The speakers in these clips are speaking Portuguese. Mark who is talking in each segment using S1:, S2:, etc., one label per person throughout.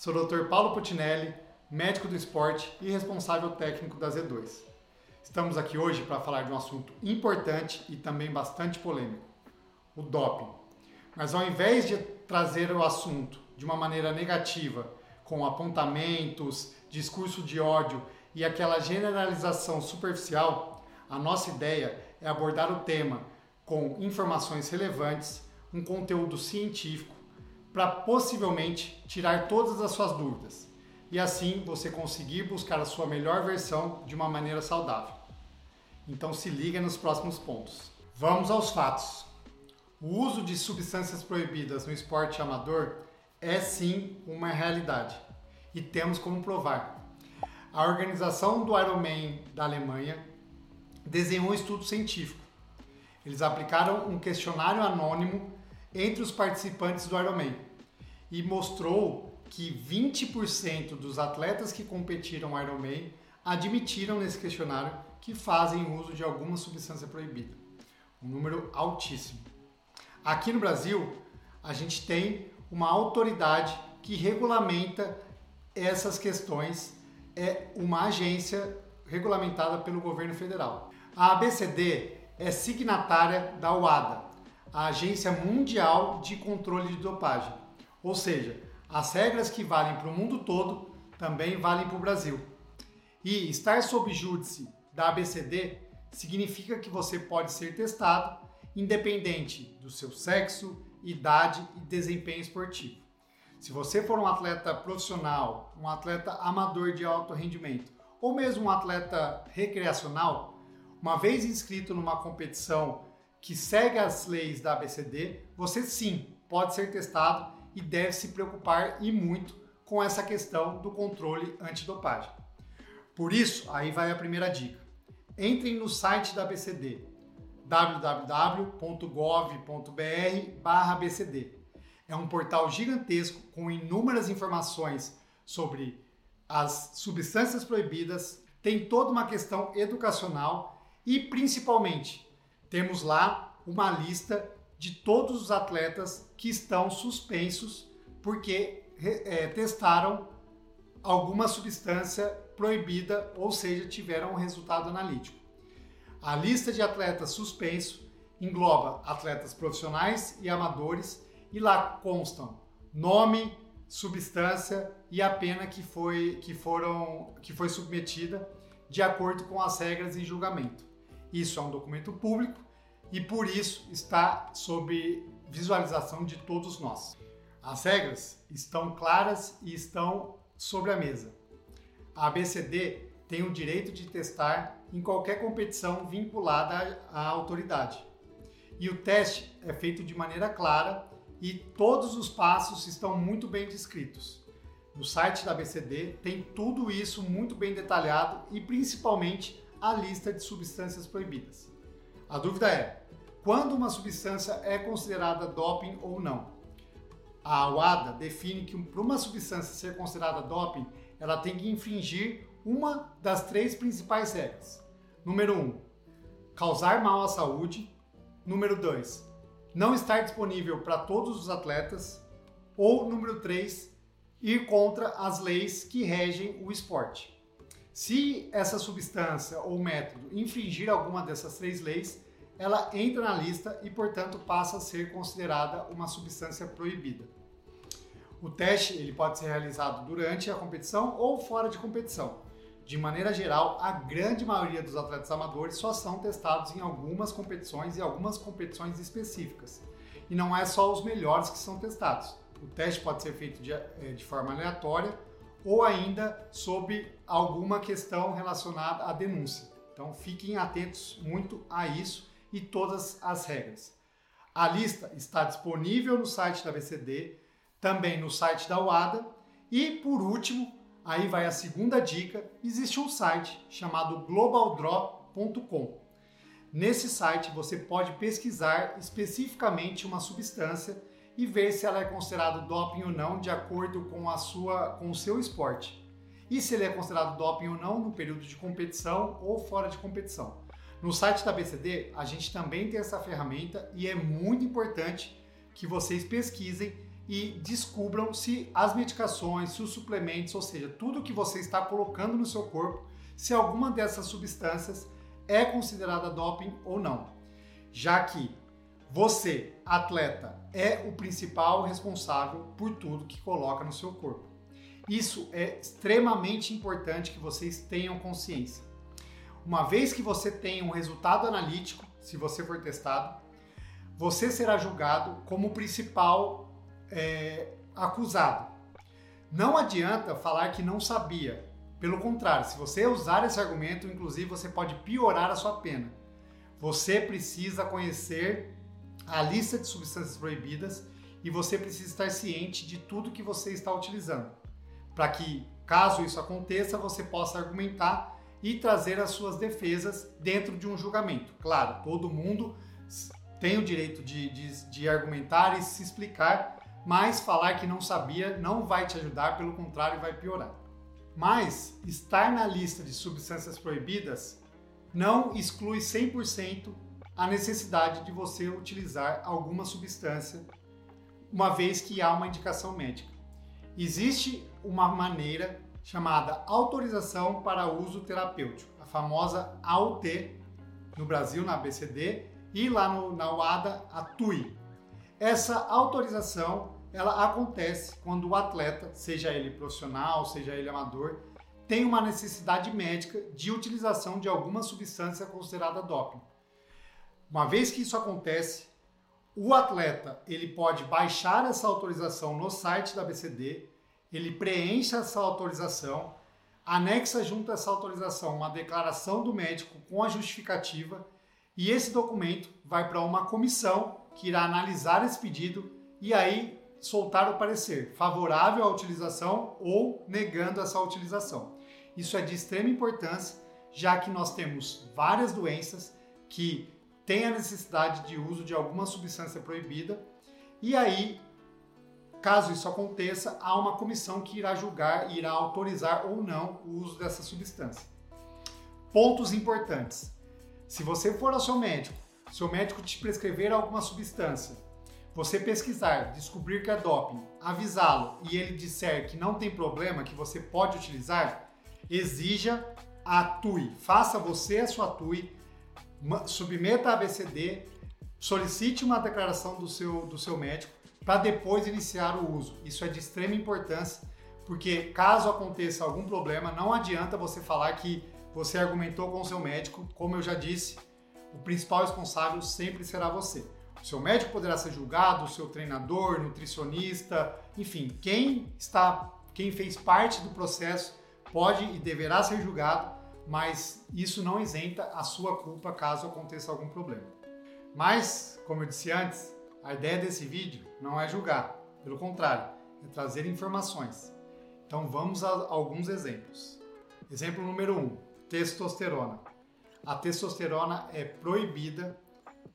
S1: Sou o Dr. Paulo Putinelli, médico do esporte e responsável técnico da Z2. Estamos aqui hoje para falar de um assunto importante e também bastante polêmico: o doping. Mas ao invés de trazer o assunto de uma maneira negativa, com apontamentos, discurso de ódio e aquela generalização superficial, a nossa ideia é abordar o tema com informações relevantes, um conteúdo científico, para possivelmente tirar todas as suas dúvidas e assim você conseguir buscar a sua melhor versão de uma maneira saudável. Então se liga nos próximos pontos. Vamos aos fatos. O uso de substâncias proibidas no esporte amador é sim uma realidade e temos como provar. A organização do Ironman da Alemanha desenhou um estudo científico. Eles aplicaram um questionário anônimo entre os participantes do Ironman e mostrou que 20% dos atletas que competiram Ironman admitiram nesse questionário que fazem uso de alguma substância proibida. Um número altíssimo. Aqui no Brasil, a gente tem uma autoridade que regulamenta essas questões, é uma agência regulamentada pelo governo federal. A ABCD é signatária da UADA, a Agência Mundial de Controle de Dopagem. Ou seja, as regras que valem para o mundo todo também valem para o Brasil. E estar sob júdice da ABCD significa que você pode ser testado independente do seu sexo, idade e desempenho esportivo. Se você for um atleta profissional, um atleta amador de alto rendimento ou mesmo um atleta recreacional, uma vez inscrito numa competição que segue as leis da ABCD, você sim pode ser testado e deve se preocupar e muito com essa questão do controle antidopagem. Por isso, aí vai a primeira dica. Entrem no site da ABCD, www.gov.br/abcd. É um portal gigantesco com inúmeras informações sobre as substâncias proibidas, tem toda uma questão educacional e principalmente temos lá uma lista de todos os atletas que estão suspensos porque é, testaram alguma substância proibida, ou seja, tiveram um resultado analítico. A lista de atletas suspensos engloba atletas profissionais e amadores e lá constam nome, substância e a pena que foi, que foram, que foi submetida de acordo com as regras em julgamento. Isso é um documento público e por isso está sob visualização de todos nós. As regras estão claras e estão sobre a mesa. A ABCD tem o direito de testar em qualquer competição vinculada à autoridade. E o teste é feito de maneira clara e todos os passos estão muito bem descritos. No site da ABCD tem tudo isso muito bem detalhado e principalmente a lista de substâncias proibidas. A dúvida é: quando uma substância é considerada doping ou não? A UADA define que para uma substância ser considerada doping, ela tem que infringir uma das três principais regras. Número 1, um, causar mal à saúde. Número 2, não estar disponível para todos os atletas. Ou número 3, ir contra as leis que regem o esporte. Se essa substância ou método infringir alguma dessas três leis, ela entra na lista e, portanto, passa a ser considerada uma substância proibida. O teste ele pode ser realizado durante a competição ou fora de competição. De maneira geral, a grande maioria dos atletas amadores só são testados em algumas competições e algumas competições específicas. E não é só os melhores que são testados. O teste pode ser feito de, eh, de forma aleatória ou ainda sob alguma questão relacionada à denúncia. Então fiquem atentos muito a isso e todas as regras. A lista está disponível no site da BCD, também no site da UADA e por último, aí vai a segunda dica, existe um site chamado globaldraw.com. Nesse site você pode pesquisar especificamente uma substância e ver se ela é considerado doping ou não de acordo com a sua com o seu esporte. E se ele é considerado doping ou não no período de competição ou fora de competição. No site da BCD, a gente também tem essa ferramenta e é muito importante que vocês pesquisem e descubram se as medicações, se os suplementos, ou seja, tudo que você está colocando no seu corpo, se alguma dessas substâncias é considerada doping ou não. Já que você, atleta, é o principal responsável por tudo que coloca no seu corpo. Isso é extremamente importante que vocês tenham consciência. Uma vez que você tenha um resultado analítico, se você for testado, você será julgado como o principal é, acusado. Não adianta falar que não sabia. Pelo contrário, se você usar esse argumento, inclusive você pode piorar a sua pena. Você precisa conhecer a lista de substâncias proibidas e você precisa estar ciente de tudo que você está utilizando, para que, caso isso aconteça, você possa argumentar e trazer as suas defesas dentro de um julgamento. Claro, todo mundo tem o direito de, de, de argumentar e se explicar, mas falar que não sabia não vai te ajudar, pelo contrário, vai piorar. Mas estar na lista de substâncias proibidas não exclui 100% a necessidade de você utilizar alguma substância, uma vez que há uma indicação médica. Existe uma maneira chamada autorização para uso terapêutico, a famosa AUT no Brasil, na ABCD, e lá no, na UADA, a TUI. Essa autorização ela acontece quando o atleta, seja ele profissional, seja ele amador, tem uma necessidade médica de utilização de alguma substância considerada doping. Uma vez que isso acontece, o atleta ele pode baixar essa autorização no site da BCD, ele preenche essa autorização, anexa junto a essa autorização uma declaração do médico com a justificativa e esse documento vai para uma comissão que irá analisar esse pedido e aí soltar o parecer favorável à utilização ou negando essa utilização. Isso é de extrema importância, já que nós temos várias doenças que têm a necessidade de uso de alguma substância proibida, e aí, caso isso aconteça, há uma comissão que irá julgar e irá autorizar ou não o uso dessa substância. Pontos importantes. Se você for ao seu médico, seu médico te prescrever alguma substância você pesquisar, descobrir que é doping, avisá-lo e ele disser que não tem problema, que você pode utilizar, exija a TUI. Faça você a sua TUI, submeta a ABCD, solicite uma declaração do seu, do seu médico para depois iniciar o uso. Isso é de extrema importância, porque caso aconteça algum problema, não adianta você falar que você argumentou com o seu médico. Como eu já disse, o principal responsável sempre será você. O seu médico poderá ser julgado, o seu treinador, nutricionista, enfim, quem está, quem fez parte do processo pode e deverá ser julgado, mas isso não isenta a sua culpa caso aconteça algum problema. Mas, como eu disse antes, a ideia desse vídeo não é julgar, pelo contrário, é trazer informações. Então vamos a alguns exemplos. Exemplo número 1: um, testosterona. A testosterona é proibida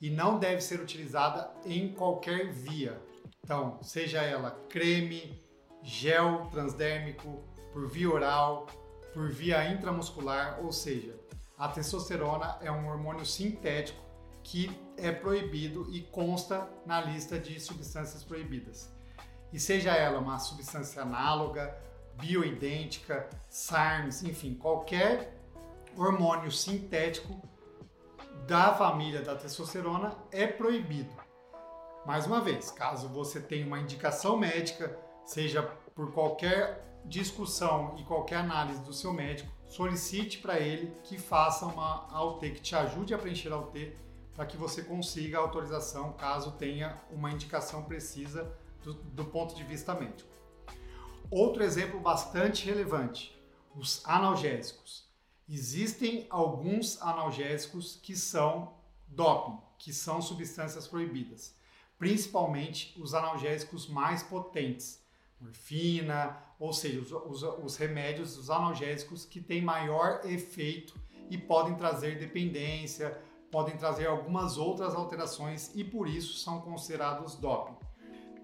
S1: e não deve ser utilizada em qualquer via. Então, seja ela creme, gel transdérmico, por via oral, por via intramuscular, ou seja, a testosterona é um hormônio sintético que é proibido e consta na lista de substâncias proibidas. E seja ela uma substância análoga, bioidêntica, SARMs, enfim, qualquer hormônio sintético da família da testosterona é proibido. Mais uma vez, caso você tenha uma indicação médica, seja por qualquer discussão e qualquer análise do seu médico, solicite para ele que faça uma AUT, que te ajude a preencher a AUT, para que você consiga a autorização caso tenha uma indicação precisa do, do ponto de vista médico. Outro exemplo bastante relevante: os analgésicos. Existem alguns analgésicos que são doping, que são substâncias proibidas, principalmente os analgésicos mais potentes, morfina, ou seja, os, os, os remédios, os analgésicos que têm maior efeito e podem trazer dependência, podem trazer algumas outras alterações e por isso são considerados doping.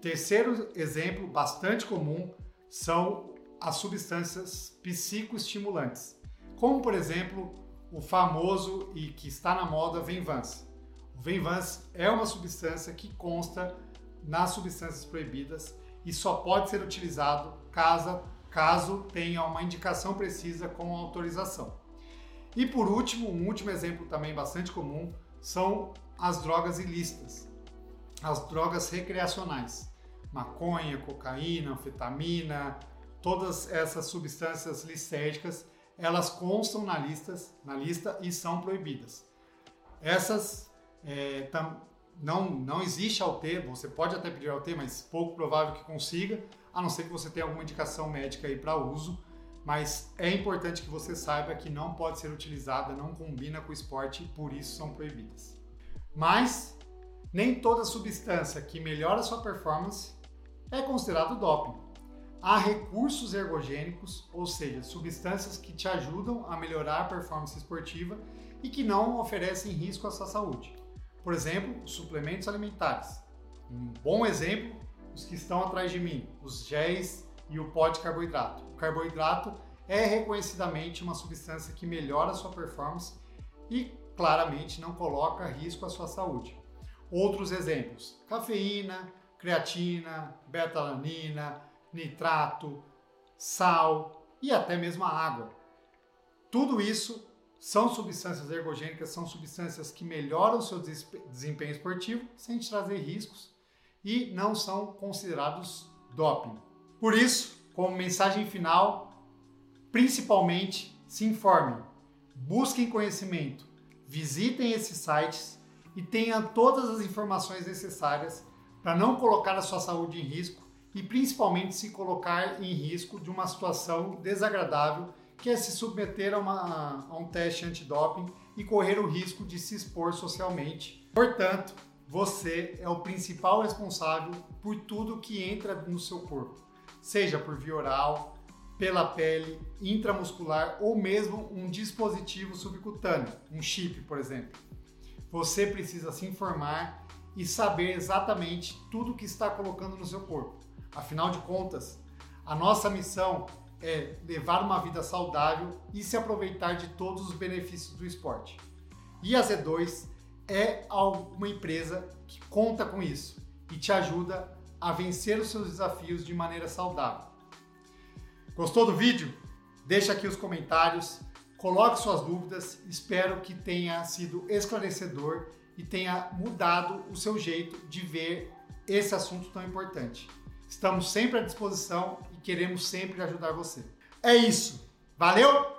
S1: Terceiro exemplo bastante comum são as substâncias psicoestimulantes como por exemplo o famoso e que está na moda Venvance. O Venvance é uma substância que consta nas substâncias proibidas e só pode ser utilizado caso, caso tenha uma indicação precisa com autorização. E por último, um último exemplo também bastante comum são as drogas ilícitas, as drogas recreacionais, maconha, cocaína, anfetamina, todas essas substâncias licérgicas, elas constam na, listas, na lista e são proibidas. Essas é, não, não existe AUT, você pode até pedir AUT, mas pouco provável que consiga, a não ser que você tenha alguma indicação médica aí para uso, mas é importante que você saiba que não pode ser utilizada, não combina com o esporte e por isso são proibidas. Mas nem toda substância que melhora sua performance é considerado doping. Há recursos ergogênicos, ou seja, substâncias que te ajudam a melhorar a performance esportiva e que não oferecem risco à sua saúde. Por exemplo, suplementos alimentares. Um bom exemplo, os que estão atrás de mim, os géis e o pó de carboidrato. O carboidrato é reconhecidamente uma substância que melhora a sua performance e claramente não coloca risco à sua saúde. Outros exemplos: cafeína, creatina, beta-alanina, nitrato, sal e até mesmo a água. Tudo isso são substâncias ergogênicas, são substâncias que melhoram o seu desempenho esportivo sem te trazer riscos e não são considerados doping. Por isso, como mensagem final, principalmente se informem, busquem conhecimento, visitem esses sites e tenham todas as informações necessárias para não colocar a sua saúde em risco e principalmente se colocar em risco de uma situação desagradável que é se submeter a, uma, a um teste antidoping e correr o risco de se expor socialmente. Portanto, você é o principal responsável por tudo que entra no seu corpo, seja por via oral, pela pele, intramuscular ou mesmo um dispositivo subcutâneo, um chip, por exemplo. Você precisa se informar e saber exatamente tudo que está colocando no seu corpo. Afinal de contas, a nossa missão é levar uma vida saudável e se aproveitar de todos os benefícios do esporte. E a Z2 é uma empresa que conta com isso e te ajuda a vencer os seus desafios de maneira saudável. Gostou do vídeo? Deixa aqui os comentários, coloque suas dúvidas, espero que tenha sido esclarecedor e tenha mudado o seu jeito de ver esse assunto tão importante. Estamos sempre à disposição e queremos sempre ajudar você. É isso. Valeu!